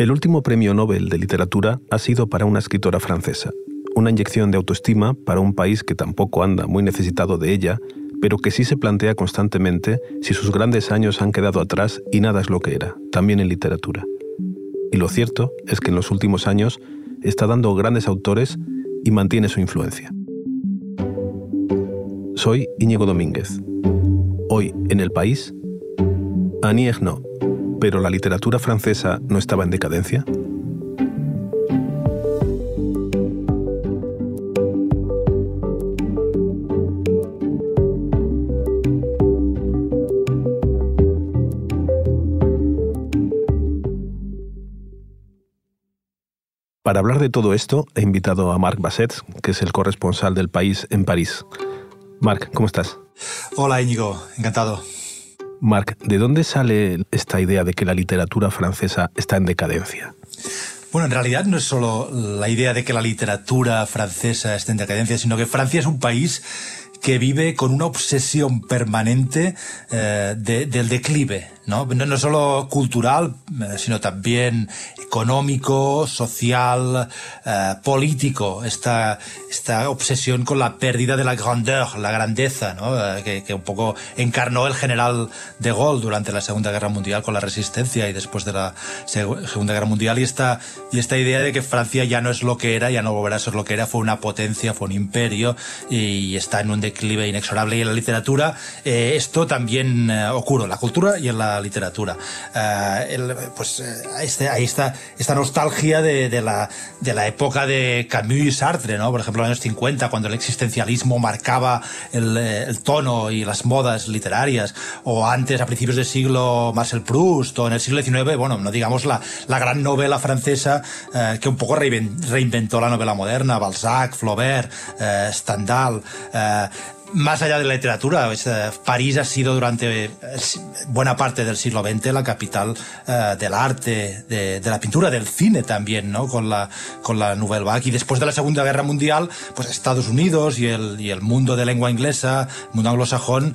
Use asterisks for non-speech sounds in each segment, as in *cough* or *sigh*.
El último premio Nobel de literatura ha sido para una escritora francesa, una inyección de autoestima para un país que tampoco anda muy necesitado de ella, pero que sí se plantea constantemente si sus grandes años han quedado atrás y nada es lo que era, también en literatura. Y lo cierto es que en los últimos años está dando grandes autores y mantiene su influencia. Soy Íñigo Domínguez. Hoy en el país, Annie pero la literatura francesa no estaba en decadencia. Para hablar de todo esto, he invitado a Marc Basset, que es el corresponsal del país en París. Marc, ¿cómo estás? Hola Íñigo, encantado. Marc, ¿de dónde sale esta idea de que la literatura francesa está en decadencia? Bueno, en realidad no es solo la idea de que la literatura francesa esté en decadencia, sino que Francia es un país que vive con una obsesión permanente eh, del declive, ¿no? ¿no? solo cultural, eh, sino también económico, social, eh, político. Esta, esta obsesión con la pérdida de la grandeur, la grandeza, ¿no? que, que, un poco encarnó el general de Gaulle durante la Segunda Guerra Mundial con la resistencia y después de la Segunda Guerra Mundial. Y esta, y esta idea de que Francia ya no es lo que era, ya no volverá a ser lo que era, fue una potencia, fue un imperio y está en un declive inexorable. Y en la literatura eh, esto también eh, ocurre, en la cultura y en la literatura. Eh, pues este, ahí está esta nostalgia de, de, la, de la época de Camus y Sartre, ¿no? por ejemplo, en los años 50, cuando el existencialismo marcaba el, el tono y las modas literarias, o antes, a principios del siglo, Marcel Proust, o en el siglo XIX, bueno, no digamos la, la gran novela francesa que un poco reinventó la novela moderna, Balzac, Flaubert, Stendhal, más allá de la literatura, eh, París ha sido durante eh, buena parte del siglo XX la capital eh, del arte, de, la pintura, del cine también, ¿no? Con la, con la Nouvelle Vague. Y después de la Segunda Guerra Mundial, pues Estados Unidos y el, y el mundo de lengua inglesa, el mundo anglosajón,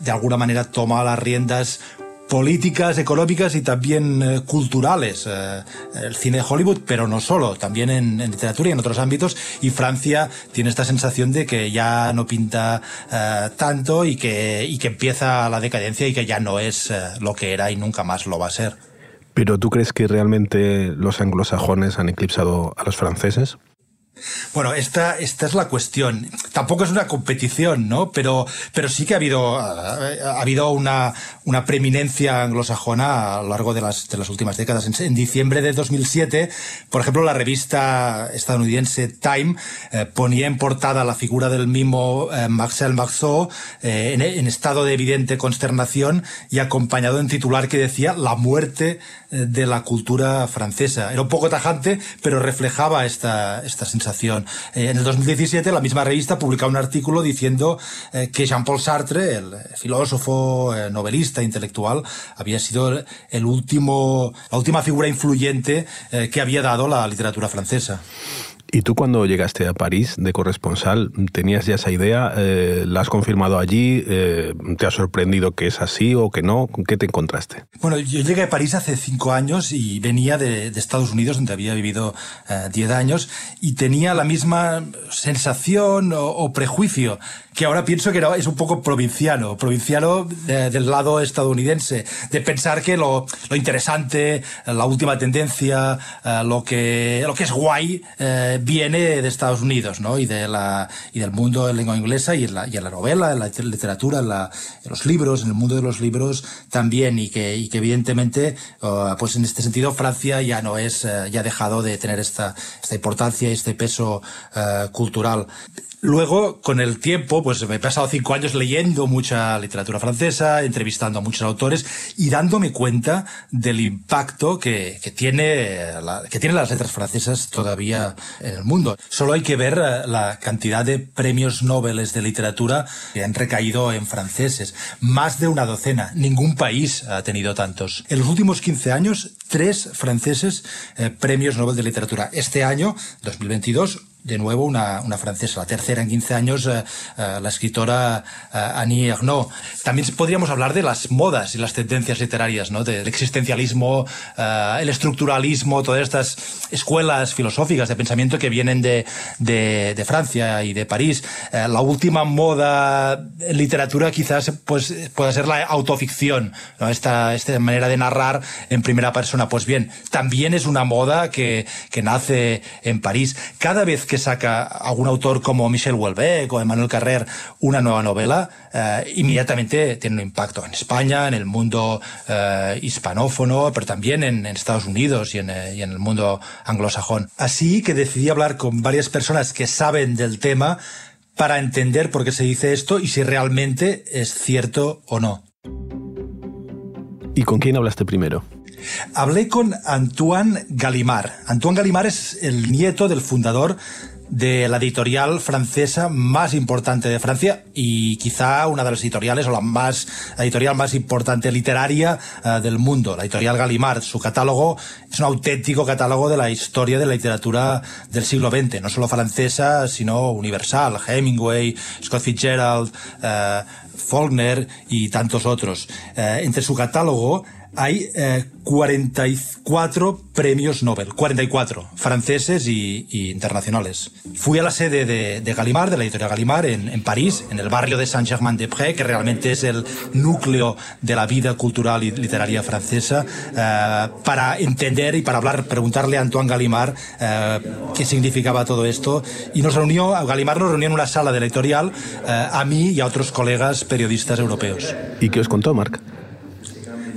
de alguna manera toma las riendas políticas, económicas y también eh, culturales. Eh, el cine de Hollywood, pero no solo, también en, literatura y en otros ámbitos. Y Francia tiene esta sensación de que ya no pinta eh, tanto y que, y que empieza la decadencia y que ya no es lo que era y nunca más lo va a ser. ¿Pero tú crees que realmente los anglosajones han eclipsado a los franceses? Bueno, esta, esta es la cuestión. Tampoco es una competición, ¿no? Pero, pero sí que ha habido, ha habido una, una preeminencia anglosajona a lo largo de las, de las últimas décadas. En, diciembre de 2007, por ejemplo, la revista estadounidense Time eh, ponía en portada la figura del mimo eh, Marcel Marceau eh, en, estado de evidente consternación y acompañado en titular que decía la muerte de la cultura francesa. Era un poco tajante, pero reflejaba esta, esta sensación. Eh, en el 2017, la misma revista publicaba un artículo diciendo eh, que Jean-Paul Sartre, el filósofo, eh, novelista, intelectual, había sido el último, la última figura influyente que había dado la literatura francesa. ¿Y tú cuando llegaste a París de corresponsal, tenías ya esa idea? Eh, ¿La has confirmado allí? Eh, ¿Te ha sorprendido que es así o que no? ¿Qué te encontraste? Bueno, yo llegué a París hace cinco años y venía de, Estados Unidos, donde había vivido eh, diez años, y tenía la misma sensación o, prejuicio que ahora pienso que es un poco provinciano, provinciano del lado estadounidense, de pensar que lo, lo interesante, la última tendencia, lo, que, lo que es guay, viene de Estados Unidos, ¿no? Y, de la, y del mundo de lengua inglesa y en la, y en la novela, en la literatura, en, la, en, los libros, en el mundo de los libros también. Y que, y que evidentemente, uh, pues en este sentido, Francia ya no es, uh, ya ha dejado de tener esta, esta importancia y este peso uh, cultural. Luego, con el tiempo, pues me he pasado cinco años leyendo mucha literatura francesa, entrevistando a muchos autores y dándome cuenta del impacto que, que tiene la, que tienen las letras francesas todavía en el mundo. Solo hay que ver eh, la cantidad de premios Nobel de literatura que han recaído en franceses. Más de una docena. Ningún país ha tenido tantos. En los últimos 15 años, tres franceses eh, premios Nobel de literatura. Este año, 2022, de nuevo una, una, francesa, la tercera en 15 años, eh, eh, la escritora eh, Annie Ernaux. También podríamos hablar de las modas y las tendencias literarias, ¿no? del existencialismo, el estructuralismo, todas estas escuelas filosóficas de pensamiento que vienen de, de, Francia y de París. la última moda en literatura quizás pues, pueda ser la autoficción, esta, esta manera de narrar en primera persona. Pues bien, también es una moda que, que nace en París. Cada vez que que saca algún autor como Michel Houellebecq o Emmanuel Carrer una nueva novela, eh, inmediatamente tiene un impacto en España, en el mundo eh, hispanófono, pero también en, Estados Unidos y eh, y en el mundo anglosajón. Así que decidí hablar con varias personas que saben del tema para entender por qué se dice esto y si realmente es cierto o no. ¿Y con quién hablaste primero? Hablé con Antoine Gallimard. Antoine Gallimard es el nieto del fundador de la editorial francesa más importante de Francia y quizá una de las editoriales o la más editorial más importante literaria uh, del mundo, la editorial Gallimard. Su catálogo es un auténtico catálogo de la historia de la literatura del siglo XX, no solo francesa, sino universal. Hemingway, Scott Fitzgerald, uh, Faulkner y tantos otros. Uh, entre su catálogo hay eh, 44 premios Nobel, 44, franceses y, y, internacionales. Fui a la sede de, de Gallimard, de la editorial Gallimard, en, en París, en el barrio de Saint-Germain-des-Prés, que realmente es el núcleo de la vida cultural y literaria francesa, eh, para entender y para hablar, preguntarle a Antoine Gallimard eh, qué significaba todo esto. Y nos reunió, Gallimard nos reunió en una sala de la editorial, eh, a mí y a otros colegas periodistas europeos. ¿Y qué os contó, Marc?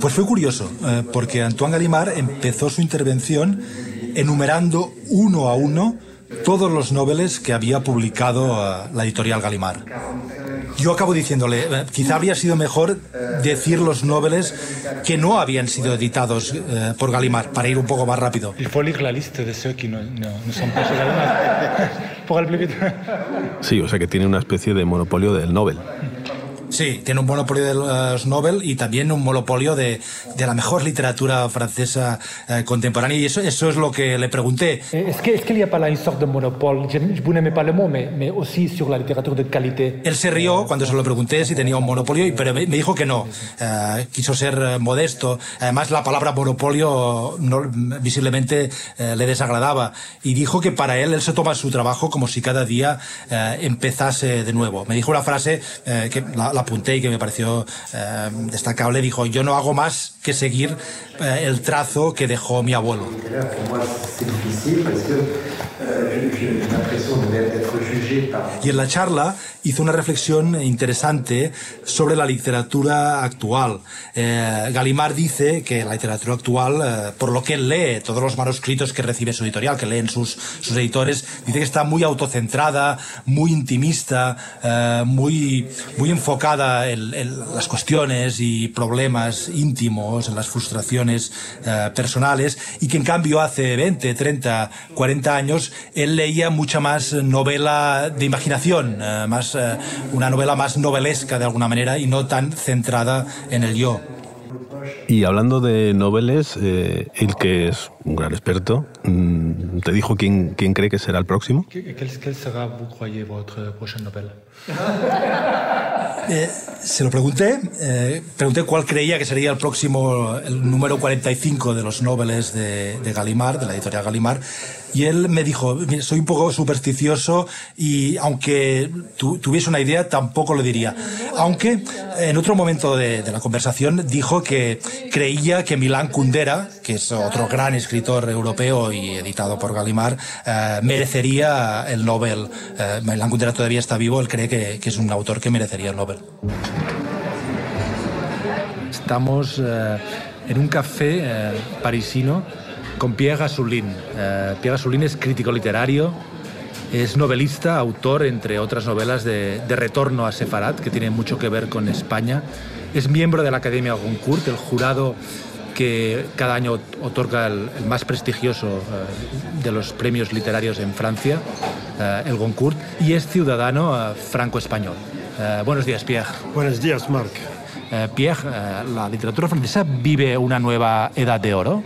Pues fue curioso, eh, porque Antoine Gallimard empezó su intervención enumerando uno a uno todos los noveles que había publicado uh, la editorial Gallimard. Yo acabo diciéndole, eh, quizá habría sido mejor decir los noveles que no habían sido editados eh, por Gallimard, para ir un poco más rápido. Il faut lire la liste de ceux qui no, no, no son pas Gallimard. *laughs* Sí, o sea que tiene una especie de monopolio del Nobel. Sí, tiene un monopolio de los Nobel y también un monopolio de, de la mejor literatura francesa eh, contemporánea y eso, eso es lo que le pregunté. Est-ce qu'il est qu y a pas une sorte de monopole Je, vous n'aimez pas le mot, mais, mais aussi sur la littérature de qualité. Él se rió cuando se lo pregunté si tenía un monopolio, pero me, me dijo que no. Uh, quiso ser modesto. Además, la palabra monopolio no, visiblemente uh, le desagradaba y dijo que para él él se toma su trabajo como si cada día uh, empezase de nuevo. Me dijo una frase que la, la apunté y que me pareció eh, destacable, dijo, yo no hago más que seguir eh, el trazo que dejó mi abuelo. Y en la charla hizo una reflexión interesante sobre la literatura actual. Eh, Galimar dice que la literatura actual, eh, por lo que él lee, todos los manuscritos que recibe su editorial, que leen sus, sus editores, dice que está muy autocentrada, muy intimista, eh, muy, muy enfocada en, en, las cuestiones y problemas íntimos, en las frustraciones eh, personales, y que en cambio hace 20, 30, 40 años él leía mucha más novela de imaginación, eh, más, eh, una novela más novelesca de alguna manera y no tan centrada en el yo. Y hablando de noveles, eh, el que es un gran experto, mm, ¿te dijo quién, quién cree que será el próximo? Quel sera, vous croyez, votre prochaine novela? *laughs* Eh, se lo pregunté, eh, pregunté cuál creía que sería el próximo, el número 45 de los noveles de, de Gallimard, de la editorial Gallimard, y él me dijo, soy un poco supersticioso y aunque tu, tuviese una idea, tampoco lo diría. Aunque en otro momento de, de, la conversación dijo que creía que Milán Kundera, que es otro gran escritor europeo y editado por Gallimard, eh, merecería el Nobel. Eh, Milán Kundera todavía está vivo, él cree que, que, es un autor que merecería el Nobel. Estamos eh, en un café eh, parisino con Pierre Gasoulin. Eh, Pierre Gasoulin es crítico literario, es novelista, autor, entre otras novelas, de, de, Retorno a Sefarat, que tiene mucho que ver con España. Es miembro de la Academia Goncourt, el jurado que cada año otorga el, el más prestigioso eh, de los premios literarios en Francia, eh, el Goncourt, y es ciudadano eh, franco-español. buenos días, Pierre. Buenos días, Marc. Pierre, ¿la literatura francesa vive una nueva edad de oro?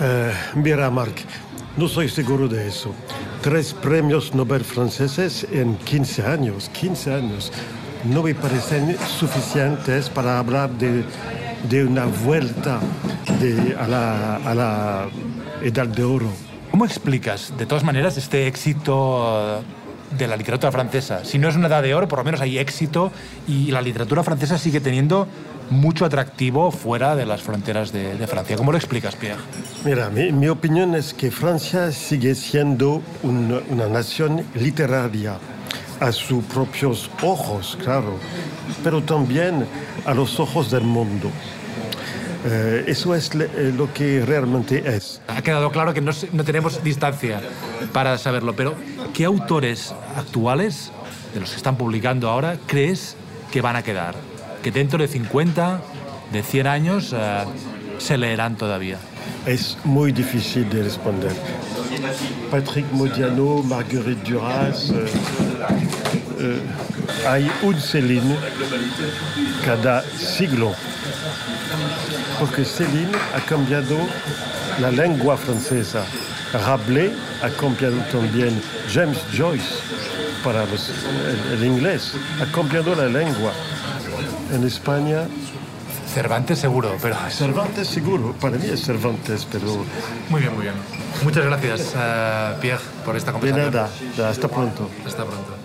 Eh, mira, Marc, no soy seguro de eso. tres premios Nobel franceses en 15 años. 15 años. No me parecen suficientes para hablar de, de una vuelta de, a, la, a la edad de oro. ¿Cómo explicas, de todas maneras, este éxito de la literatura francesa? Si no es una edad de oro, por lo menos hay éxito y la literatura francesa sigue teniendo mucho atractivo fuera de las fronteras de, de Francia. ¿Cómo lo explicas, Pierre? Mira, mi, mi opinión es que Francia sigue siendo un, una nación literaria a sus propios ojos, claro, pero también a los ojos del mundo. Eh, eso es le, eh, lo que realmente es. Ha quedado claro que no, no, tenemos distancia para saberlo, pero ¿qué autores actuales, de los que están publicando ahora, crees que van a quedar? Que dentro de 50, de 100 años, eh, se leerán todavía. Es muy difícil de responder. Patrick Modiano, Marguerite Duras, hay un Céline cada siglo. porque Céline a cambiado la lengua francesa. Rabelais ha cambiado también James Joyce para los, el, el, inglés. Ha cambiado la lengua. En España... Cervantes seguro, pero... Cervantes seguro, para mí es Cervantes, pero... Muy bien, muy bien. Muchas gracias, uh, Pierre, por esta conversación. De nada, hasta pronto. Hasta pronto.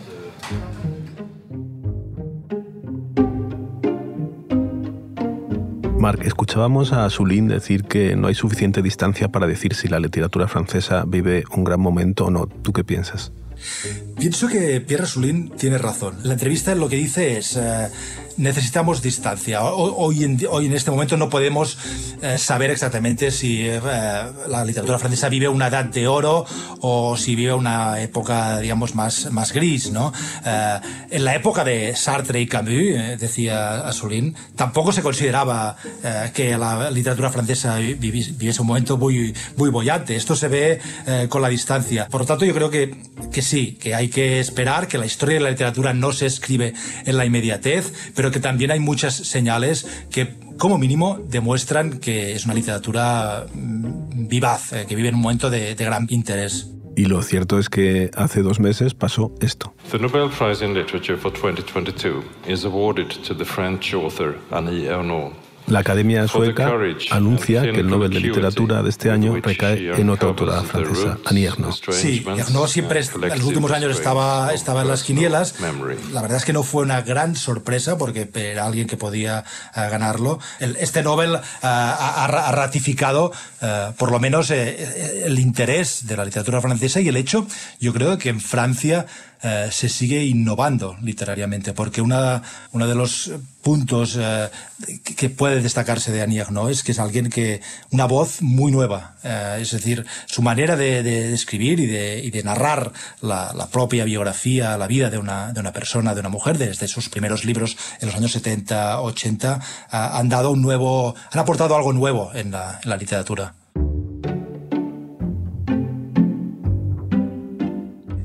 Marc, escuchábamos a Sulín decir que no hay suficiente distancia para decir si la literatura francesa vive un gran momento o no. ¿Tú qué piensas? Pienso que Pierre Sulín tiene razón. La entrevista lo que dice es eh, necesitamos distancia. Hoy en, hoy en, este momento no podemos eh, saber exactamente si eh, la literatura francesa vive una edad de oro o si vive una época, digamos, más, más gris, ¿no? Eh, en la época de Sartre y Camus, eh, decía Assolin, tampoco se consideraba eh, que la literatura francesa viviese un momento muy, muy bollante. Esto se ve con la distancia. Por lo tanto, yo creo que, que sí, que hay que esperar, que la historia de la literatura no se escribe en la inmediatez, pero que también hay muchas señales que como mínimo demuestran que es una literatura vivaz, eh, que vive en un momento de, de gran interés. Y lo cierto es que hace dos meses pasó esto. The Nobel Prize in Literature for 2022 is awarded to the French author Annie Ernaux. La Academia Sueca anuncia que el Nobel de Literatura de este año recae en otra autora francesa, Annie Ernaux. Sí, Ernaux siempre en los últimos años estaba, estaba en las quinielas. La verdad es que no fue una gran sorpresa porque era alguien que podía uh, ganarlo. El, este Nobel uh, ha, ha, ratificado uh, por lo menos eh, el interés de la literatura francesa y el hecho, yo creo que en Francia eh, se sigue innovando literariamente, porque una, uno de los puntos eh, que puede destacarse de Annie Ernaux es que es alguien que, una voz muy nueva, eh, es decir, su manera de, de escribir y de, y de narrar la, la, propia biografía, la vida de una, de una persona, de una mujer, desde sus primeros libros en los años 70, 80, han dado un nuevo, han aportado algo nuevo en la, en la literatura.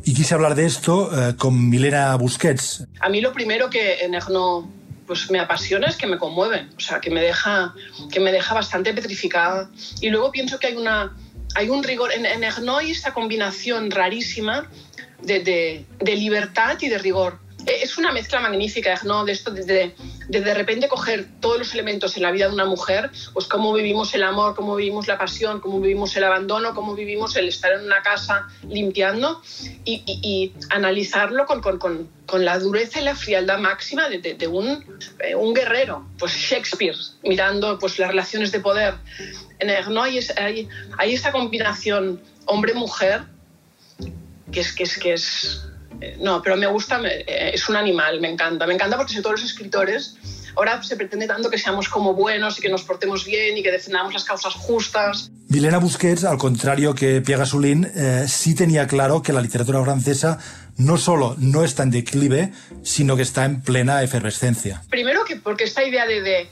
Y quise hablar de esto eh, con Milena Busquets. A mí lo primero que en Ernaux pues me apasiona es que me conmueven, o sea, que me deja, que me deja bastante petrificada. Y luego pienso que hay, una, hay un rigor, en, en Ernaux hay esta combinación rarísima de, de, de libertad y de rigor es una mezcla magnífica, ¿no? De esto, de, de, de, repente coger todos los elementos en la vida de una mujer, pues cómo vivimos el amor, cómo vivimos la pasión, cómo vivimos el abandono, cómo vivimos el estar en una casa limpiando y, analizarlo con, con, con, con, la dureza y la frialdad máxima de, de un, eh, un, guerrero, pues Shakespeare, mirando pues las relaciones de poder. ¿no? hay, hay, hay esta combinación hombre-mujer que es, que es, que es no, pero me gusta, es un animal, me encanta. Me encanta porque sobre todo los escritores, ahora se pretende tanto que seamos como buenos y que nos portemos bien y que defendamos las causas justas. Milena Busquets, al contrario que Pierre Gasolin, eh, sí tenía claro que la literatura francesa no solo no está en declive, sino que está en plena efervescencia. Primero que porque esta idea de, de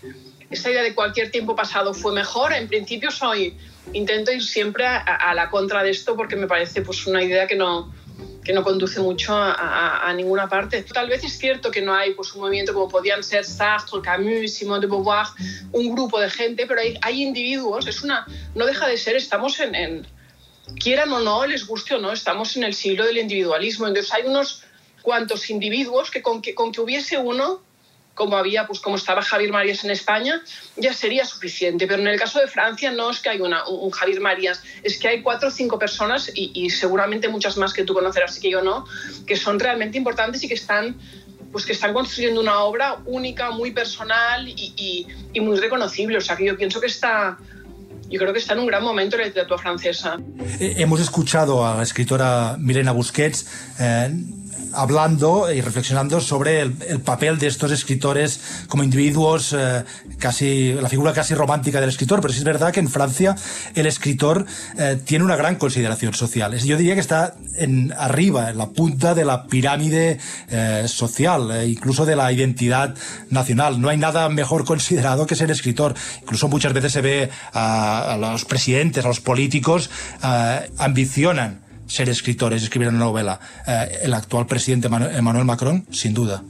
esta idea de cualquier tiempo pasado fue mejor, en principio soy intento ir siempre a, a la contra de esto porque me parece pues una idea que no que no conduce mucho a, ninguna parte. Tal vez es cierto que no hay pues, un movimiento como podían ser Sartre, Camus, Simone de Beauvoir, un grupo de gente, pero hay, individuos, es una, no deja de ser, estamos en, en, quieran o no, les guste o no, estamos en el siglo del individualismo. Entonces hay unos cuantos individuos que, con que hubiese uno, como había, pues como estaba Javier Marías en España, ya sería suficiente. Pero en el caso de Francia no es que hay una, un Javier Marías, es que hay cuatro o cinco personas y, y seguramente muchas más que tú conocerás y que yo no, que son realmente importantes y que están pues que están construyendo una obra única, muy personal y, y, y, muy reconocible. O sea que yo pienso que está, yo creo que está en un gran momento en la literatura francesa. Eh, hemos escuchado a la escritora Milena Busquets eh, hablando y reflexionando sobre el, el, papel de estos escritores como individuos, eh, casi la figura casi romántica del escritor, pero sí es verdad que en Francia el escritor eh, tiene una gran consideración social. Yo diría que está en, arriba, en la punta de la pirámide eh, social, incluso de la identidad nacional. No hay nada mejor *laughs* considerado que ser escritor. Incluso muchas veces se ve a, a los presidentes, a los políticos, ambicionan ser escritores, escribir una novela. Eh, el actual presidente Emmanuel Macron, sin duda.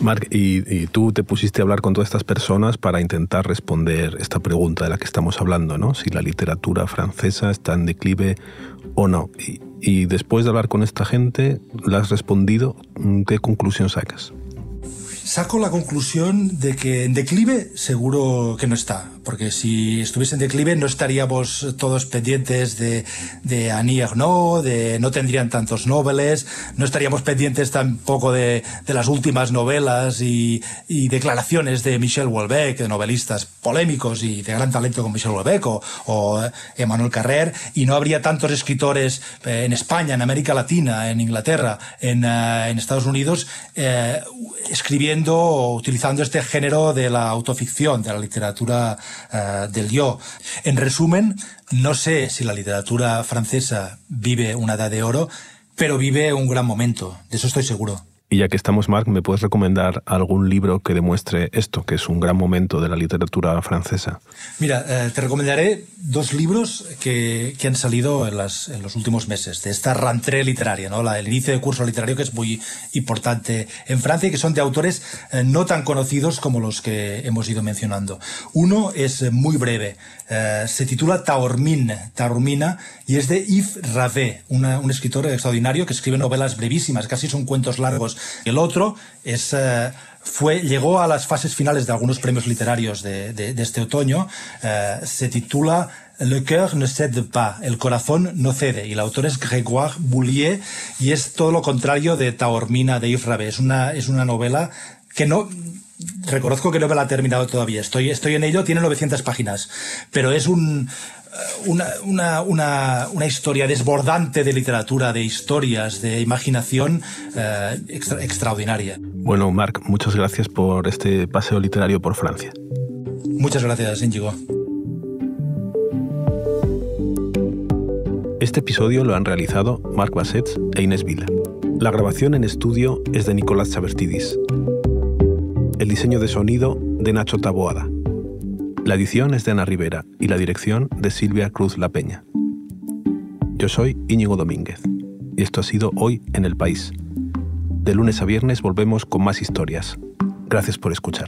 Marc, y, tú te pusiste a hablar con todas estas personas para intentar responder esta pregunta de la que estamos hablando, ¿no? Si la literatura francesa está en declive o no. Y, y después de hablar con esta gente, ¿la has respondido? ¿Qué conclusión sacas? Saco la conclusión de que en declive seguro que no está, porque si estuviese en declive no estaríamos todos pendientes de, de Annie Ernaux, de no tendrían tantos noveles, no estaríamos pendientes tampoco de, de las últimas novelas y, y, declaraciones de Michel Houellebecq, de novelistas polémicos y de gran talento como Michel Houellebecq o, o Emmanuel Carrer, y no habría tantos escritores en España, en América Latina, en Inglaterra, en, uh, en Estados Unidos, eh, escribiendo utilizando este género de la autoficción, de la literatura uh, del yo. En resumen, no sé si la literatura francesa vive una edad de oro, pero vive un gran momento, de eso estoy seguro. Y ya que estamos, Marc, ¿me puedes recomendar algún libro que demuestre esto, que es un gran momento de la literatura francesa? Mira, eh, te recomendaré dos libros que, que han salido en, las, en, los últimos meses, de esta rentrée literaria, ¿no? La, el inicio de curso literario que es muy importante en Francia y que son de autores eh, no tan conocidos como los que hemos ido mencionando. Uno es muy breve, eh, se titula Taormina, y es de Yves una, un escritor extraordinario que escribe novelas brevísimas, casi son cuentos largos. El otro. Eh, fue, llegó a las fases finales de algunos premios literarios de, este otoño. Eh, se titula Le cœur ne cède pas, el corazón no cede, y el autor es Grégoire Boulier, y es todo lo contrario de Taormina de Yves Rabé. Es una, es una novela que no, reconozco que no me la he terminado todavía. Estoy, estoy en ello, tiene 900 páginas, pero es un, una, una, una, una, historia desbordante de literatura, de historias, de imaginación eh, extra, extraordinaria. Bueno, Marc, muchas gracias por este paseo literario por Francia. Muchas gracias, Íñigo. Este episodio lo han realizado Marc Bassets e Inés Vila. La grabación en estudio es de Nicolás Chabertidis. El diseño de sonido de Nacho Taboada. La edición es de Ana Rivera y la dirección de Silvia Cruz La Peña. Yo soy Íñigo Domínguez y esto ha sido Hoy en el País. De lunes a viernes volvemos con más historias. Gracias por escuchar.